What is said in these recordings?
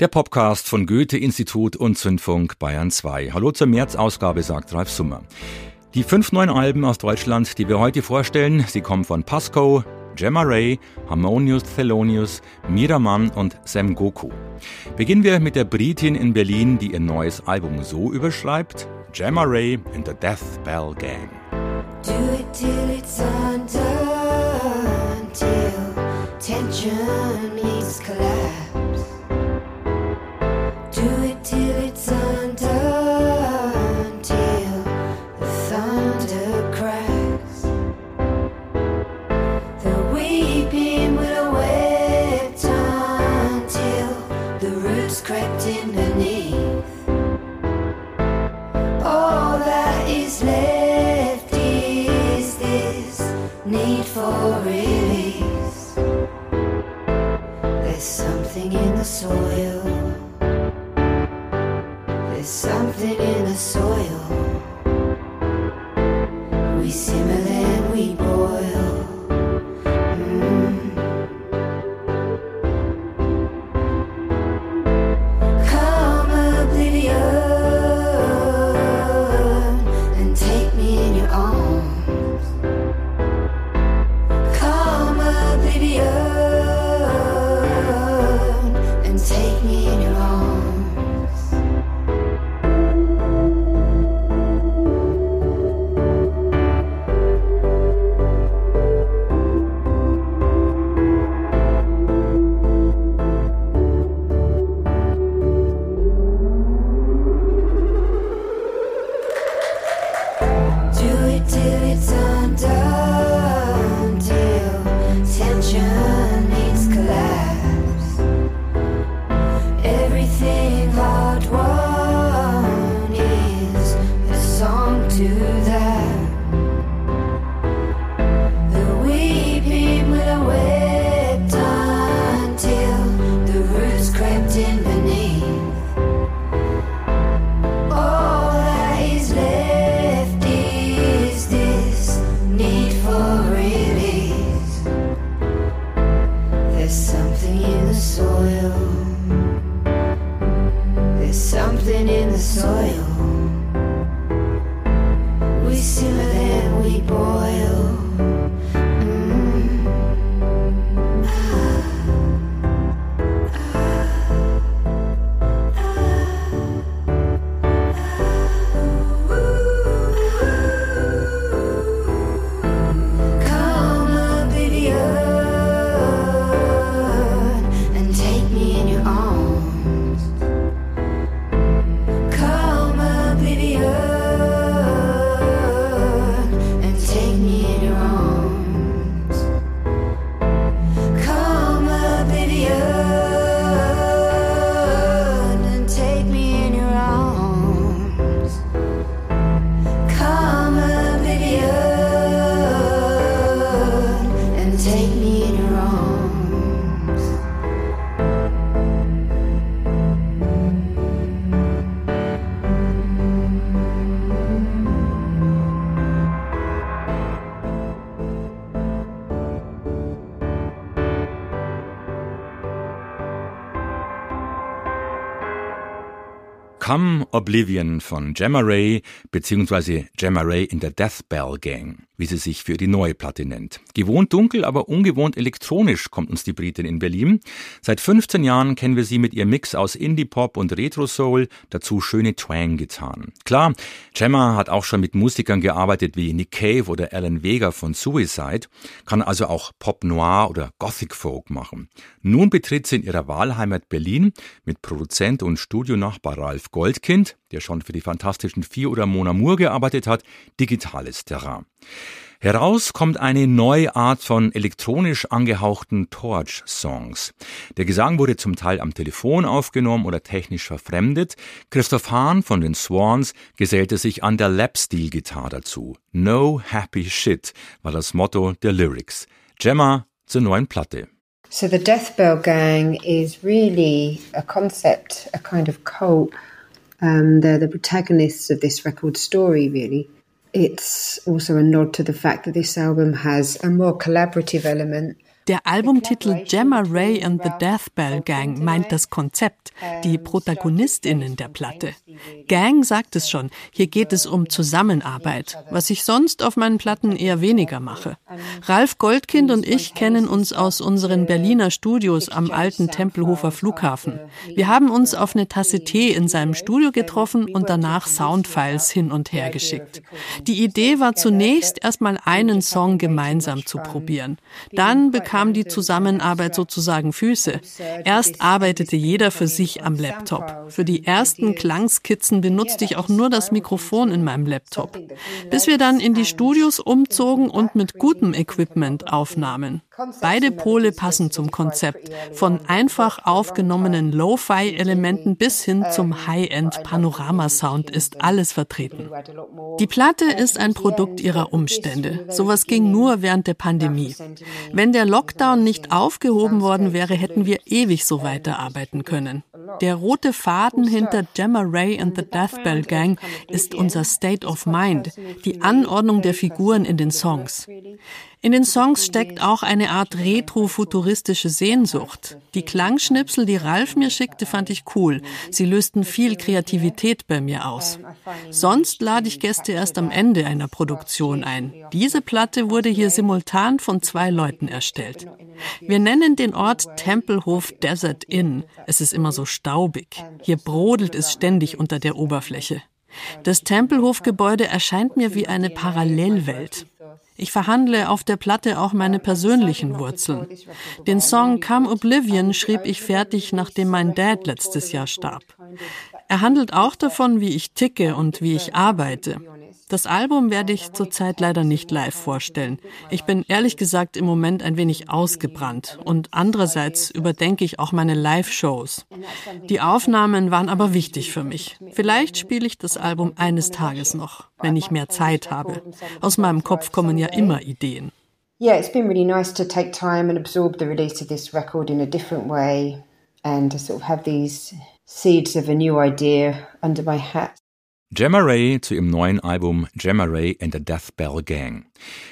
Der Podcast von Goethe-Institut und Zündfunk Bayern 2. Hallo zur März-Ausgabe, sagt Ralf Summer. Die fünf neuen Alben aus Deutschland, die wir heute vorstellen, sie kommen von Pasco, Gemma Ray, Harmonious Thelonious, Miraman und Sam Goku. Beginnen wir mit der Britin in Berlin, die ihr neues Album so überschreibt: Gemma Ray and the Death Bell Gang. the soil. There's something in the soil. Come Oblivion von Gemma Ray bzw. Gemma Ray in der Death Bell Gang wie sie sich für die neue Platte nennt. Gewohnt dunkel, aber ungewohnt elektronisch kommt uns die Britin in Berlin. Seit 15 Jahren kennen wir sie mit ihrem Mix aus Indie-Pop und Retro-Soul, dazu schöne Twang-Gitarren. Klar, Gemma hat auch schon mit Musikern gearbeitet wie Nick Cave oder Alan Vega von Suicide, kann also auch Pop-Noir oder Gothic-Folk machen. Nun betritt sie in ihrer Wahlheimat Berlin mit Produzent und Studionachbar Ralf Goldkind der schon für die Fantastischen Vier oder Mona Moore gearbeitet hat, digitales Terrain. Heraus kommt eine neue Art von elektronisch angehauchten Torch-Songs. Der Gesang wurde zum Teil am Telefon aufgenommen oder technisch verfremdet. Christoph Hahn von den Swans gesellte sich an der Lap-Steel-Gitarre dazu. No happy shit war das Motto der Lyrics. Gemma zur neuen Platte. So the Death Bell Gang is really a concept, a kind of cult Um, they're the protagonists of this record story, really. It's also a nod to the fact that this album has a more collaborative element Der Albumtitel Gemma Ray and the Death Bell Gang meint das Konzept, die Protagonistinnen der Platte. Gang sagt es schon, hier geht es um Zusammenarbeit, was ich sonst auf meinen Platten eher weniger mache. Ralf Goldkind und ich kennen uns aus unseren Berliner Studios am alten Tempelhofer Flughafen. Wir haben uns auf eine Tasse Tee in seinem Studio getroffen und danach Soundfiles hin und her geschickt. Die Idee war zunächst erstmal einen Song gemeinsam zu probieren. Dann bekam bekam die Zusammenarbeit sozusagen Füße. Erst arbeitete jeder für sich am Laptop. Für die ersten Klangskizzen benutzte ich auch nur das Mikrofon in meinem Laptop. Bis wir dann in die Studios umzogen und mit gutem Equipment aufnahmen. Beide Pole passen zum Konzept. Von einfach aufgenommenen Lo-Fi-Elementen bis hin zum High-End-Panorama-Sound ist alles vertreten. Die Platte ist ein Produkt ihrer Umstände. Sowas ging nur während der Pandemie. Wenn der Lockdown nicht aufgehoben worden wäre, hätten wir ewig so weiterarbeiten können. Der rote Faden hinter Gemma Ray and the Death Bell Gang ist unser State of Mind, die Anordnung der Figuren in den Songs. In den Songs steckt auch eine Art retrofuturistische Sehnsucht. Die Klangschnipsel, die Ralf mir schickte, fand ich cool. Sie lösten viel Kreativität bei mir aus. Sonst lade ich Gäste erst am Ende einer Produktion ein. Diese Platte wurde hier simultan von zwei Leuten erstellt. Wir nennen den Ort Tempelhof Desert Inn. Es ist immer so staubig. Hier brodelt es ständig unter der Oberfläche. Das Tempelhofgebäude erscheint mir wie eine Parallelwelt. Ich verhandle auf der Platte auch meine persönlichen Wurzeln. Den Song Come Oblivion schrieb ich fertig, nachdem mein Dad letztes Jahr starb. Er handelt auch davon, wie ich ticke und wie ich arbeite. Das Album werde ich zurzeit leider nicht live vorstellen. Ich bin ehrlich gesagt im Moment ein wenig ausgebrannt und andererseits überdenke ich auch meine Live-Shows. Die Aufnahmen waren aber wichtig für mich. Vielleicht spiele ich das Album eines Tages noch, wenn ich mehr Zeit habe. Aus meinem Kopf kommen ja immer Ideen. Yeah, it's been really nice to take time and absorb the release of this record in a different way and to sort of have these seeds of a new idea under my hat. Gemma Ray zu ihrem neuen Album Gemma Ray and the Death Bell Gang.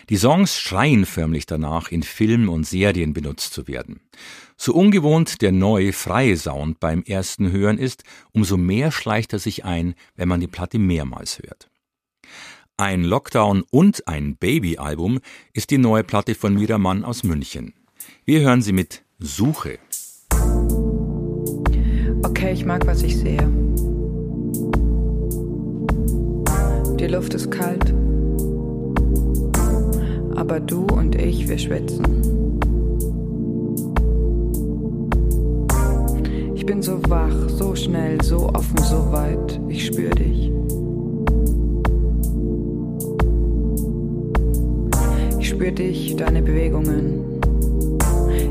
Die Songs schreien förmlich danach, in Filmen und Serien benutzt zu werden. So ungewohnt der neue freie Sound beim ersten Hören ist, umso mehr schleicht er sich ein, wenn man die Platte mehrmals hört. Ein Lockdown und ein Baby-Album ist die neue Platte von Mira Mann aus München. Wir hören sie mit Suche. Okay, ich mag, was ich sehe. Die Luft ist kalt. Aber du und ich, wir schwitzen. Ich bin so wach, so schnell, so offen, so weit. Ich spür dich. Ich spür dich, deine Bewegungen.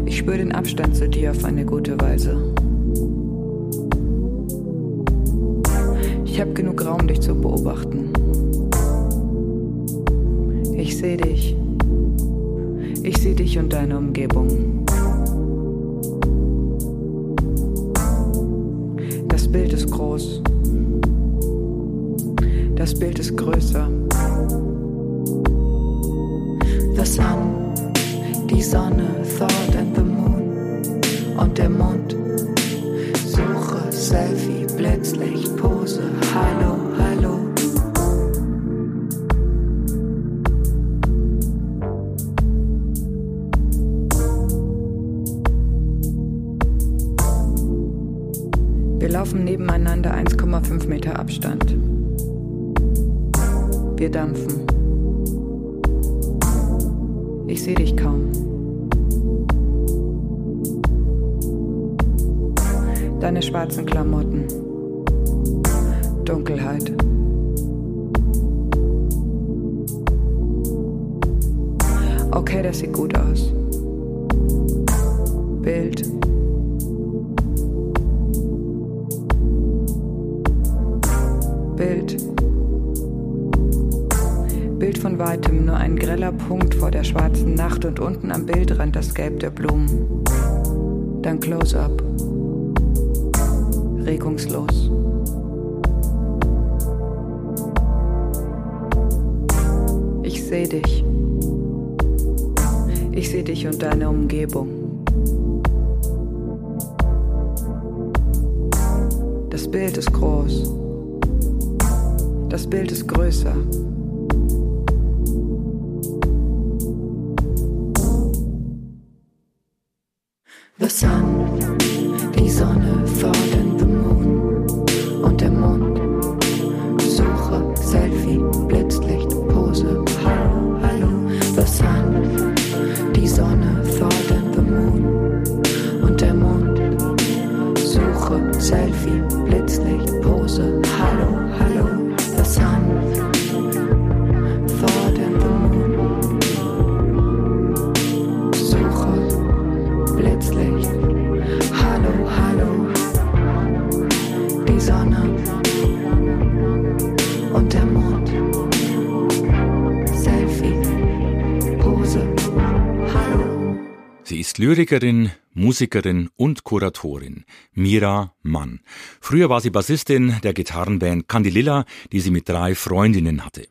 Ich spür den Abstand zu dir auf eine gute Weise. Ich habe genug Raum, dich zu beobachten. Sehe dich. Ich sehe dich und deine Umgebung. Das Bild ist groß. Das Bild ist größer. The sun, die Sonne, Thought and the Moon 0,5 Meter Abstand. Wir dampfen. Ich sehe dich kaum. Deine schwarzen Klamotten. Dunkelheit. Okay, das sieht gut aus. Bild. Weitem, nur ein greller Punkt vor der schwarzen Nacht und unten am Bildrand das Gelb der Blumen. Dann Close-up. Regungslos. Ich sehe dich. Ich sehe dich und deine Umgebung. Das Bild ist groß. Das Bild ist größer. The sun, die Sonne fallen Lyrikerin, Musikerin und Kuratorin. Mira Mann. Früher war sie Bassistin der Gitarrenband Candililla, die sie mit drei Freundinnen hatte.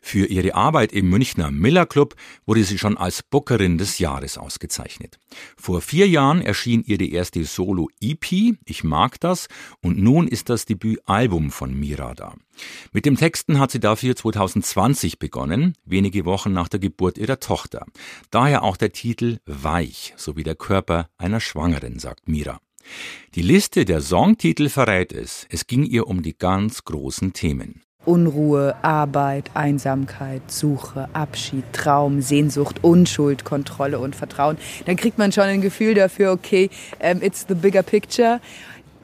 Für ihre Arbeit im Münchner Miller Club wurde sie schon als Bookerin des Jahres ausgezeichnet. Vor vier Jahren erschien ihre erste Solo-EP, Ich mag das, und nun ist das Debütalbum von Mira da. Mit dem Texten hat sie dafür 2020 begonnen, wenige Wochen nach der Geburt ihrer Tochter. Daher auch der Titel Weich, sowie der Körper einer Schwangeren, sagt Mira. Die Liste der Songtitel verrät es. Es ging ihr um die ganz großen Themen. Unruhe, Arbeit, Einsamkeit, Suche, Abschied, Traum, Sehnsucht, Unschuld, Kontrolle und Vertrauen. Dann kriegt man schon ein Gefühl dafür, okay, um, it's the bigger picture.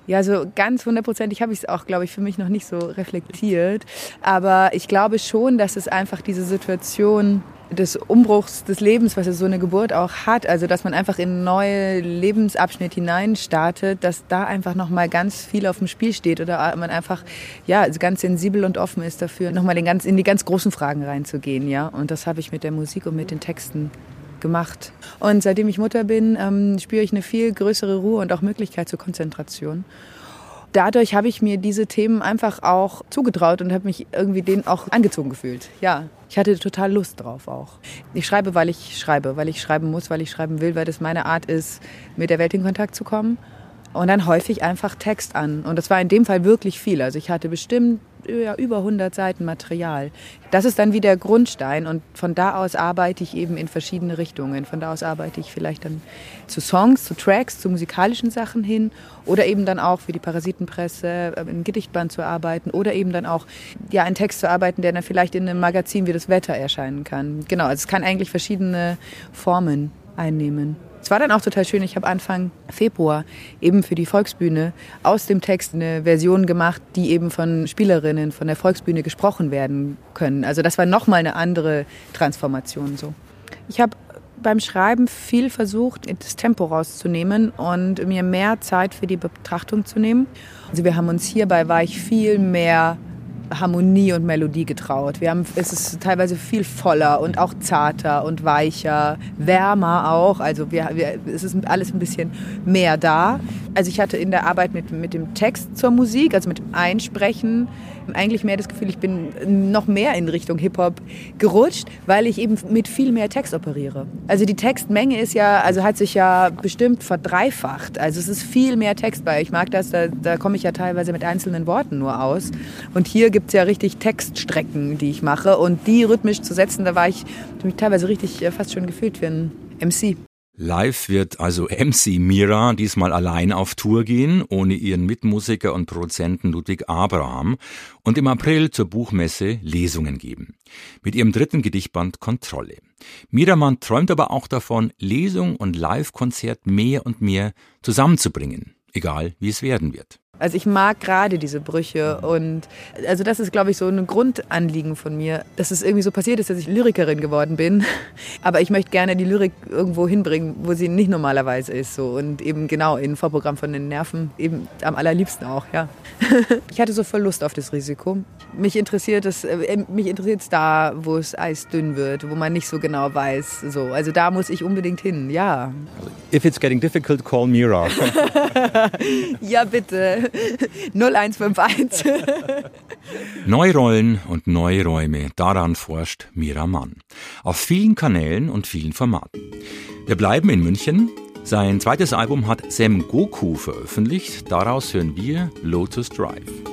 Ja, so ganz hundertprozentig habe ich es auch, glaube ich, für mich noch nicht so reflektiert. Aber ich glaube schon, dass es einfach diese Situation des Umbruchs des Lebens, was so eine Geburt auch hat, also dass man einfach in einen neuen Lebensabschnitt hinein startet, dass da einfach nochmal ganz viel auf dem Spiel steht oder man einfach ja ganz sensibel und offen ist dafür, nochmal den ganz, in die ganz großen Fragen reinzugehen, ja. Und das habe ich mit der Musik und mit den Texten gemacht. Und seitdem ich Mutter bin, ähm, spüre ich eine viel größere Ruhe und auch Möglichkeit zur Konzentration dadurch habe ich mir diese Themen einfach auch zugetraut und habe mich irgendwie denen auch angezogen gefühlt. Ja, ich hatte total Lust drauf auch. Ich schreibe, weil ich schreibe, weil ich schreiben muss, weil ich schreiben will, weil das meine Art ist, mit der Welt in Kontakt zu kommen. Und dann häufig einfach Text an. Und das war in dem Fall wirklich viel. Also ich hatte bestimmt ja, über 100 Seiten Material. Das ist dann wie der Grundstein und von da aus arbeite ich eben in verschiedene Richtungen. Von da aus arbeite ich vielleicht dann zu Songs, zu Tracks, zu musikalischen Sachen hin oder eben dann auch für die Parasitenpresse äh, Gedichtband zu arbeiten oder eben dann auch ja einen Text zu arbeiten, der dann vielleicht in einem Magazin wie das Wetter erscheinen kann. Genau, also es kann eigentlich verschiedene Formen einnehmen. Es war dann auch total schön. Ich habe Anfang Februar eben für die Volksbühne aus dem Text eine Version gemacht, die eben von Spielerinnen von der Volksbühne gesprochen werden können. Also das war nochmal eine andere Transformation so. Ich habe beim Schreiben viel versucht, das Tempo rauszunehmen und mir mehr Zeit für die Betrachtung zu nehmen. Also wir haben uns hierbei war ich viel mehr Harmonie und Melodie getraut. Wir haben, es ist teilweise viel voller und auch zarter und weicher, wärmer auch. Also wir, wir, es ist alles ein bisschen mehr da. Also ich hatte in der Arbeit mit, mit dem Text zur Musik, also mit dem Einsprechen, eigentlich mehr das Gefühl, ich bin noch mehr in Richtung Hip-Hop gerutscht, weil ich eben mit viel mehr Text operiere. Also die Textmenge ist ja, also hat sich ja bestimmt verdreifacht. Also es ist viel mehr Text bei. Ich mag das, da, da komme ich ja teilweise mit einzelnen Worten nur aus. Und hier gibt es ja richtig Textstrecken, die ich mache. Und die rhythmisch zu setzen, da war ich mich teilweise richtig äh, fast schon gefühlt für einen MC. Live wird also MC Mira diesmal allein auf Tour gehen, ohne ihren Mitmusiker und Produzenten Ludwig Abraham und im April zur Buchmesse Lesungen geben. Mit ihrem dritten Gedichtband Kontrolle. Miramann träumt aber auch davon, Lesung und Live-Konzert mehr und mehr zusammenzubringen, egal wie es werden wird. Also ich mag gerade diese Brüche und also das ist, glaube ich, so ein Grundanliegen von mir, dass es irgendwie so passiert ist, dass ich Lyrikerin geworden bin. Aber ich möchte gerne die Lyrik irgendwo hinbringen, wo sie nicht normalerweise ist. So. Und eben genau in Vorprogramm von den Nerven, eben am allerliebsten auch, ja. Ich hatte so voll Lust auf das Risiko. Mich interessiert es, äh, mich interessiert es da, wo es eisdünn wird, wo man nicht so genau weiß. So. Also da muss ich unbedingt hin, ja. If it's getting difficult, call Mira. ja, bitte. 0151. Neurollen und neue Räume, daran forscht Mira Mann. Auf vielen Kanälen und vielen Formaten. Wir bleiben in München. Sein zweites Album hat Sam Goku veröffentlicht. Daraus hören wir Lotus Drive.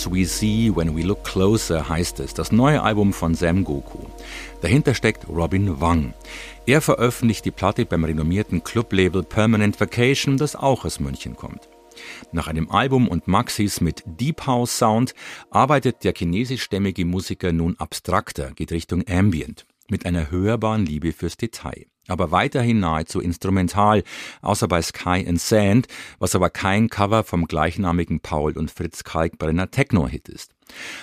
Things We See When We Look Closer heißt es, das neue Album von Sam Goku. Dahinter steckt Robin Wang. Er veröffentlicht die Platte beim renommierten Clublabel Permanent Vacation, das auch aus München kommt. Nach einem Album und Maxis mit Deep House Sound arbeitet der chinesischstämmige Musiker nun abstrakter, geht Richtung Ambient, mit einer hörbaren Liebe fürs Detail aber weiterhin nahezu instrumental, außer bei Sky and Sand, was aber kein Cover vom gleichnamigen Paul und Fritz Kalkbrenner Techno-Hit ist.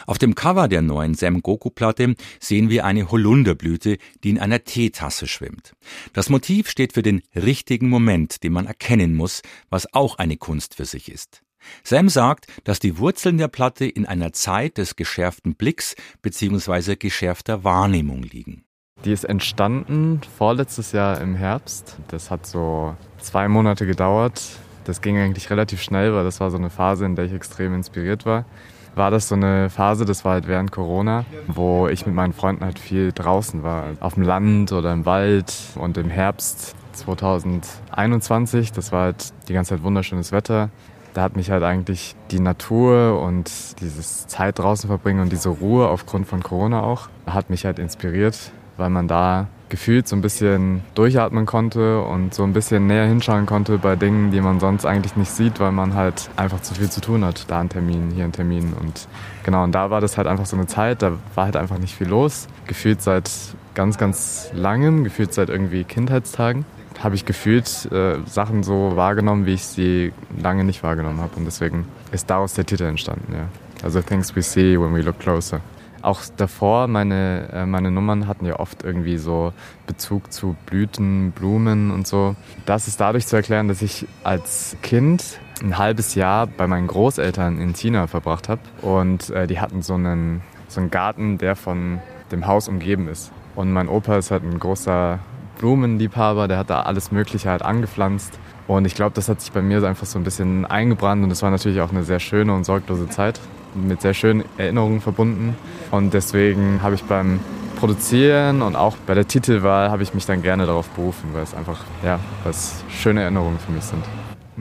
Auf dem Cover der neuen Sam Goku-Platte sehen wir eine Holunderblüte, die in einer Teetasse schwimmt. Das Motiv steht für den richtigen Moment, den man erkennen muss, was auch eine Kunst für sich ist. Sam sagt, dass die Wurzeln der Platte in einer Zeit des geschärften Blicks bzw. geschärfter Wahrnehmung liegen. Die ist entstanden vorletztes Jahr im Herbst. Das hat so zwei Monate gedauert. Das ging eigentlich relativ schnell, weil das war so eine Phase, in der ich extrem inspiriert war. War das so eine Phase, das war halt während Corona, wo ich mit meinen Freunden halt viel draußen war. Auf dem Land oder im Wald und im Herbst 2021, das war halt die ganze Zeit wunderschönes Wetter. Da hat mich halt eigentlich die Natur und dieses Zeit draußen verbringen und diese Ruhe aufgrund von Corona auch, hat mich halt inspiriert weil man da gefühlt so ein bisschen durchatmen konnte und so ein bisschen näher hinschauen konnte bei Dingen, die man sonst eigentlich nicht sieht, weil man halt einfach zu viel zu tun hat. Da ein Termin, hier ein Termin und genau, und da war das halt einfach so eine Zeit, da war halt einfach nicht viel los. Gefühlt seit ganz, ganz langem, gefühlt seit irgendwie Kindheitstagen habe ich gefühlt äh, Sachen so wahrgenommen, wie ich sie lange nicht wahrgenommen habe und deswegen ist daraus der Titel entstanden, ja. Also Things We See When We Look Closer auch davor, meine, äh, meine Nummern hatten ja oft irgendwie so Bezug zu Blüten, Blumen und so. Das ist dadurch zu erklären, dass ich als Kind ein halbes Jahr bei meinen Großeltern in China verbracht habe. Und äh, die hatten so einen, so einen Garten, der von dem Haus umgeben ist. Und mein Opa ist halt ein großer Blumenliebhaber, der hat da alles Mögliche halt angepflanzt. Und ich glaube, das hat sich bei mir einfach so ein bisschen eingebrannt und es war natürlich auch eine sehr schöne und sorglose Zeit mit sehr schönen Erinnerungen verbunden. Und deswegen habe ich beim Produzieren und auch bei der Titelwahl habe ich mich dann gerne darauf berufen, weil es einfach, ja, was schöne Erinnerungen für mich sind.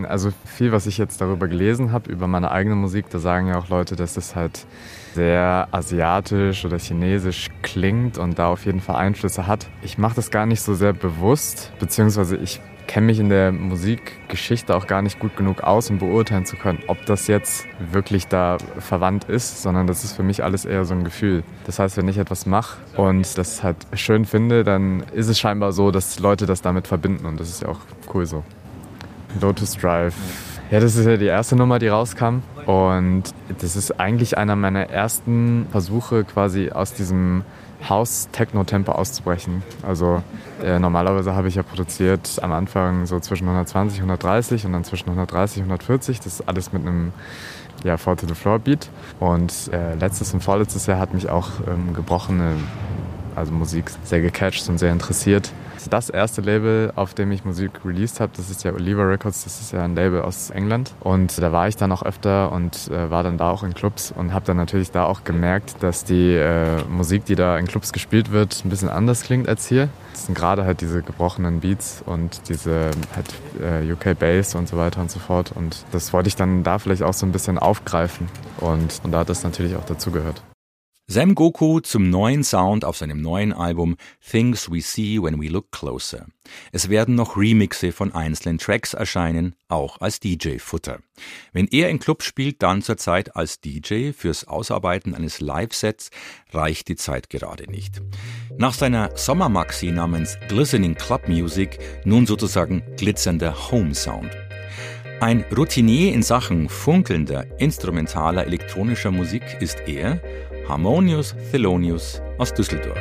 Also viel, was ich jetzt darüber gelesen habe, über meine eigene Musik, da sagen ja auch Leute, dass es halt sehr asiatisch oder chinesisch klingt und da auf jeden Fall Einflüsse hat. Ich mache das gar nicht so sehr bewusst, beziehungsweise ich kenne mich in der Musikgeschichte auch gar nicht gut genug aus, um beurteilen zu können, ob das jetzt wirklich da verwandt ist, sondern das ist für mich alles eher so ein Gefühl. Das heißt, wenn ich etwas mache und das halt schön finde, dann ist es scheinbar so, dass Leute das damit verbinden und das ist ja auch cool so. Lotus Drive. Ja, das ist ja die erste Nummer, die rauskam. Und das ist eigentlich einer meiner ersten Versuche, quasi aus diesem House-Techno-Tempo auszubrechen. Also äh, normalerweise habe ich ja produziert am Anfang so zwischen 120, 130 und dann zwischen 130, 140. Das ist alles mit einem ja, Fall to the Floor Beat. Und äh, letztes und vorletztes Jahr hat mich auch ähm, gebrochene also Musik sehr gecatcht und sehr interessiert das erste Label, auf dem ich Musik released habe. Das ist ja Oliver Records, das ist ja ein Label aus England. Und da war ich dann auch öfter und äh, war dann da auch in Clubs und habe dann natürlich da auch gemerkt, dass die äh, Musik, die da in Clubs gespielt wird, ein bisschen anders klingt als hier. Das sind gerade halt diese gebrochenen Beats und diese halt äh, UK Bass und so weiter und so fort. Und das wollte ich dann da vielleicht auch so ein bisschen aufgreifen. Und, und da hat das natürlich auch dazugehört. Sam Goku zum neuen Sound auf seinem neuen Album Things We See When We Look Closer. Es werden noch Remixe von einzelnen Tracks erscheinen, auch als DJ-Futter. Wenn er in Clubs spielt, dann zurzeit als DJ fürs Ausarbeiten eines Live-Sets reicht die Zeit gerade nicht. Nach seiner Sommermaxi namens Glistening Club Music nun sozusagen glitzernder Home Sound. Ein Routinier in Sachen funkelnder, instrumentaler elektronischer Musik ist er Harmonius Thelonius aus Düsseldorf.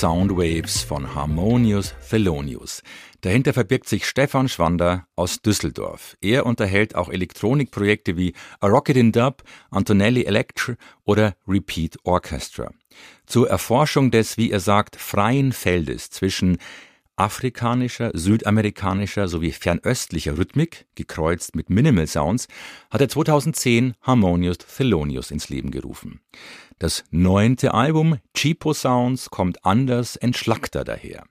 Liquid Sound Waves von Harmonious Thelonious. Dahinter verbirgt sich Stefan Schwander aus Düsseldorf. Er unterhält auch Elektronikprojekte wie A Rocket in Dub, Antonelli Electr oder Repeat Orchestra. Zur Erforschung des, wie er sagt, freien Feldes zwischen afrikanischer, südamerikanischer sowie fernöstlicher Rhythmik, gekreuzt mit Minimal Sounds, hat er 2010 Harmonious Thelonious ins Leben gerufen. Das neunte Album Cheapo Sounds kommt anders entschlackter daher.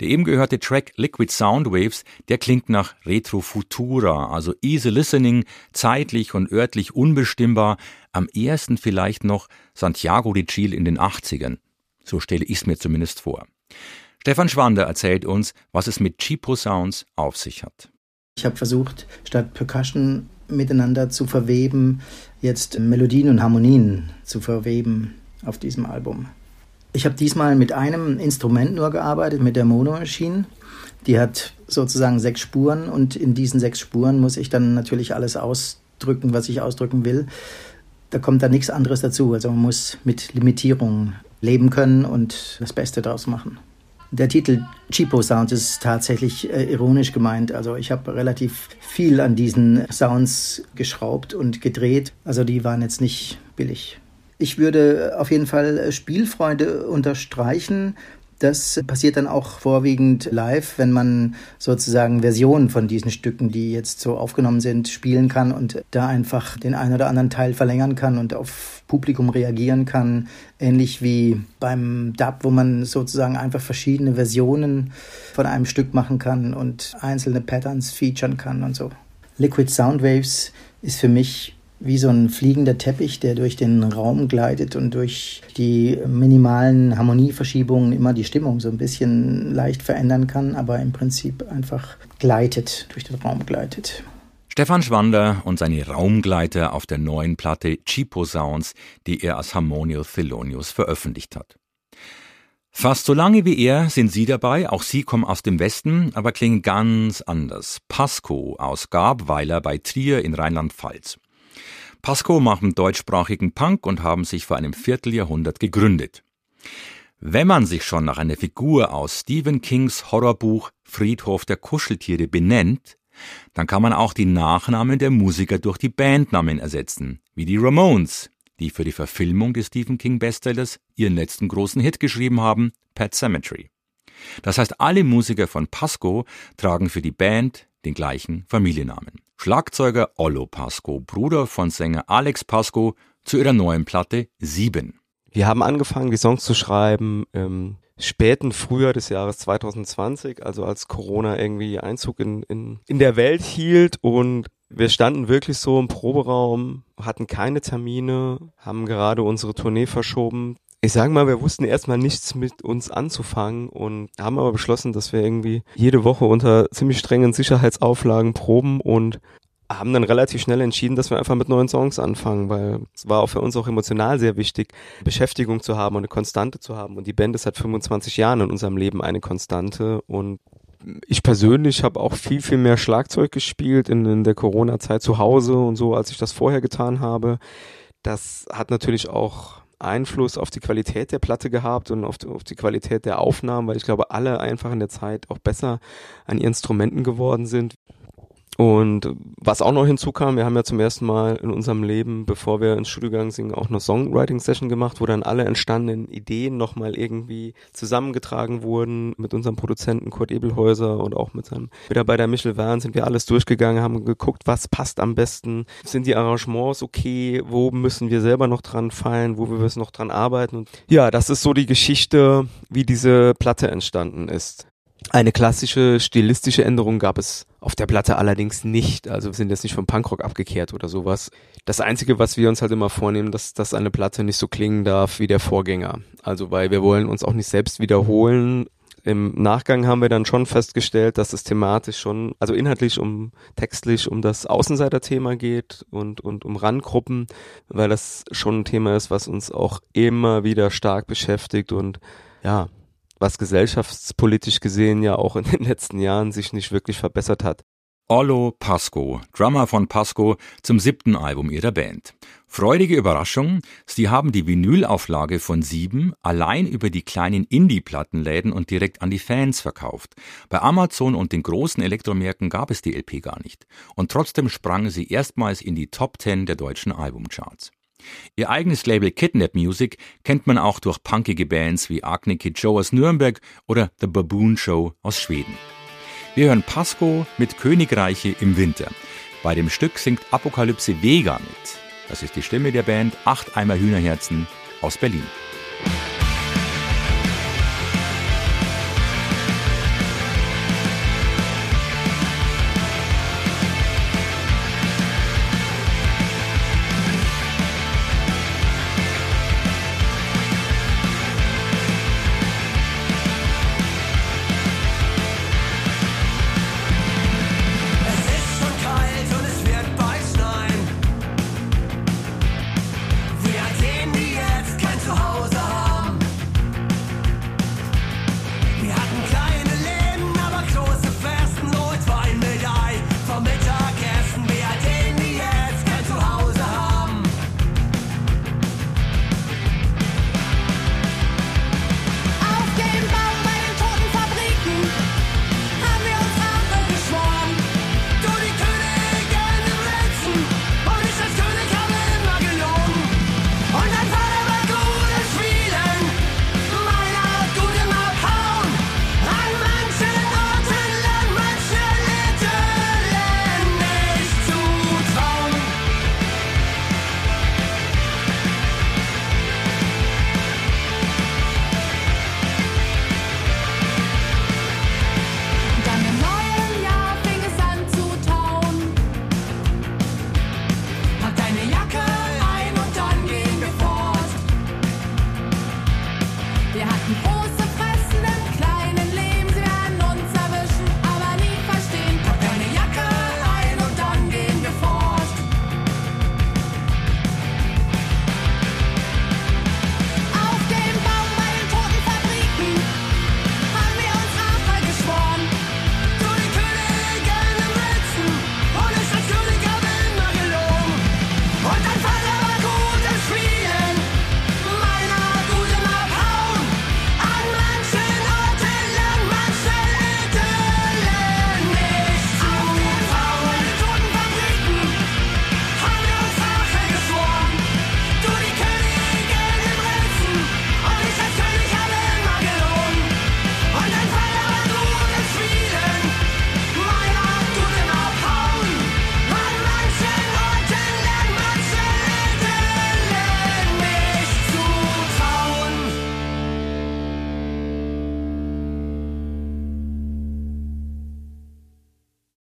Der eben gehörte Track Liquid Sound Waves, der klingt nach Retro Futura, also easy listening, zeitlich und örtlich unbestimmbar, am ersten vielleicht noch Santiago de Chile in den 80ern. So stelle ich es mir zumindest vor. Stefan Schwander erzählt uns, was es mit Cheapo Sounds auf sich hat. Ich habe versucht, statt Percussion miteinander zu verweben, jetzt Melodien und Harmonien zu verweben auf diesem Album. Ich habe diesmal mit einem Instrument nur gearbeitet, mit der Mono Machine. Die hat sozusagen sechs Spuren und in diesen sechs Spuren muss ich dann natürlich alles ausdrücken, was ich ausdrücken will. Da kommt da nichts anderes dazu. Also man muss mit Limitierungen leben können und das Beste daraus machen. Der Titel Cheapo Sounds ist tatsächlich äh, ironisch gemeint. Also ich habe relativ viel an diesen Sounds geschraubt und gedreht. Also die waren jetzt nicht billig. Ich würde auf jeden Fall Spielfreude unterstreichen das passiert dann auch vorwiegend live, wenn man sozusagen Versionen von diesen Stücken, die jetzt so aufgenommen sind, spielen kann und da einfach den einen oder anderen Teil verlängern kann und auf Publikum reagieren kann. Ähnlich wie beim Dub, wo man sozusagen einfach verschiedene Versionen von einem Stück machen kann und einzelne Patterns featuren kann und so. Liquid Sound Waves ist für mich wie so ein fliegender Teppich, der durch den Raum gleitet und durch die minimalen Harmonieverschiebungen immer die Stimmung so ein bisschen leicht verändern kann, aber im Prinzip einfach gleitet, durch den Raum gleitet. Stefan Schwander und seine Raumgleiter auf der neuen Platte Cheapo Sounds, die er als Harmonio Thelonious veröffentlicht hat. Fast so lange wie er sind Sie dabei, auch Sie kommen aus dem Westen, aber klingen ganz anders. Pasco aus Gabweiler bei Trier in Rheinland-Pfalz. Pasco machen deutschsprachigen Punk und haben sich vor einem Vierteljahrhundert gegründet. Wenn man sich schon nach einer Figur aus Stephen Kings Horrorbuch Friedhof der Kuscheltiere benennt, dann kann man auch die Nachnamen der Musiker durch die Bandnamen ersetzen, wie die Ramones, die für die Verfilmung des Stephen King Bestsellers ihren letzten großen Hit geschrieben haben, Pet Cemetery. Das heißt, alle Musiker von Pasco tragen für die Band den gleichen Familiennamen. Schlagzeuger Ollo Pasco, Bruder von Sänger Alex Pasco, zu ihrer neuen Platte 7. Wir haben angefangen, die Songs zu schreiben im späten Frühjahr des Jahres 2020, also als Corona irgendwie Einzug in, in, in der Welt hielt und wir standen wirklich so im Proberaum, hatten keine Termine, haben gerade unsere Tournee verschoben ich sage mal, wir wussten erstmal nichts mit uns anzufangen und haben aber beschlossen, dass wir irgendwie jede Woche unter ziemlich strengen Sicherheitsauflagen proben und haben dann relativ schnell entschieden, dass wir einfach mit neuen Songs anfangen, weil es war auch für uns auch emotional sehr wichtig, Beschäftigung zu haben und eine Konstante zu haben. Und die Band ist seit 25 Jahren in unserem Leben eine Konstante und ich persönlich habe auch viel, viel mehr Schlagzeug gespielt in, in der Corona-Zeit zu Hause und so, als ich das vorher getan habe. Das hat natürlich auch Einfluss auf die Qualität der Platte gehabt und auf die, auf die Qualität der Aufnahmen, weil ich glaube, alle einfach in der Zeit auch besser an ihren Instrumenten geworden sind. Und was auch noch hinzukam, wir haben ja zum ersten Mal in unserem Leben, bevor wir ins Studio gegangen sind, auch eine Songwriting-Session gemacht, wo dann alle entstandenen Ideen nochmal irgendwie zusammengetragen wurden. Mit unserem Produzenten Kurt Ebelhäuser und auch mit seinem Mitarbeiter Michel Wern sind wir alles durchgegangen, haben geguckt, was passt am besten. Sind die Arrangements okay? Wo müssen wir selber noch dran fallen? Wo wir müssen noch dran arbeiten? Und ja, das ist so die Geschichte, wie diese Platte entstanden ist. Eine klassische stilistische Änderung gab es auf der Platte allerdings nicht. Also wir sind jetzt nicht vom Punkrock abgekehrt oder sowas. Das Einzige, was wir uns halt immer vornehmen, dass, dass eine Platte nicht so klingen darf wie der Vorgänger. Also weil wir wollen uns auch nicht selbst wiederholen. Im Nachgang haben wir dann schon festgestellt, dass es thematisch schon, also inhaltlich um, textlich um das Außenseiter-Thema geht und, und um Randgruppen, weil das schon ein Thema ist, was uns auch immer wieder stark beschäftigt und ja, was gesellschaftspolitisch gesehen ja auch in den letzten Jahren sich nicht wirklich verbessert hat. Ollo Pasco, Drummer von Pasco, zum siebten Album ihrer Band. Freudige Überraschung, sie haben die Vinylauflage von sieben allein über die kleinen Indie-Plattenläden und direkt an die Fans verkauft. Bei Amazon und den großen Elektromärkten gab es die LP gar nicht. Und trotzdem sprangen sie erstmals in die Top Ten der deutschen Albumcharts. Ihr eigenes Label Kidnap Music kennt man auch durch punkige Bands wie Agni Kid Joe aus Nürnberg oder The Baboon Show aus Schweden. Wir hören Pasco mit Königreiche im Winter. Bei dem Stück singt Apokalypse Vega mit. Das ist die Stimme der Band Acht Eimer Hühnerherzen aus Berlin.